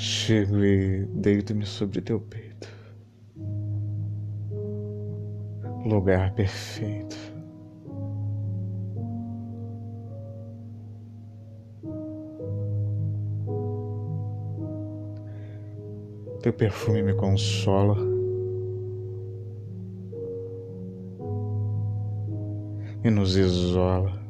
Chego e deito-me sobre teu peito. Lugar perfeito. Teu perfume me consola. E nos isola.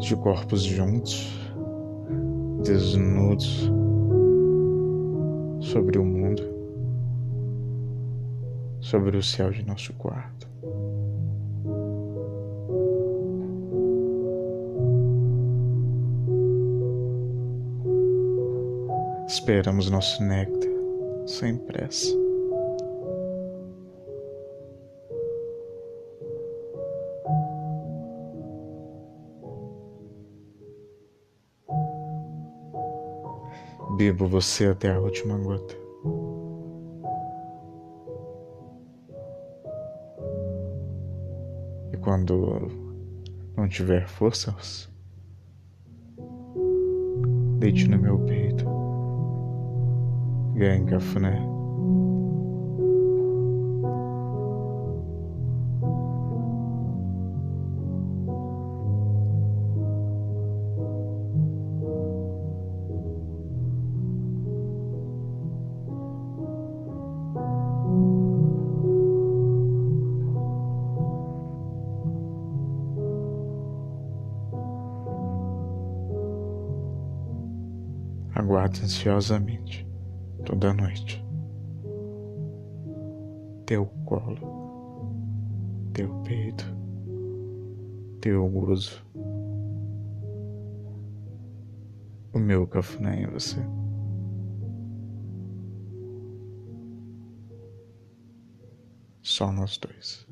De corpos juntos, desnudos sobre o mundo sobre o céu de nosso quarto. Esperamos nosso néctar sem pressa. Bebo você até a última gota. quando não tiver forças, deite no meu peito, ganhe cafuné. Aguardo ansiosamente toda noite. Teu colo, teu peito, teu gozo, o meu cafuné em você. Só nós dois.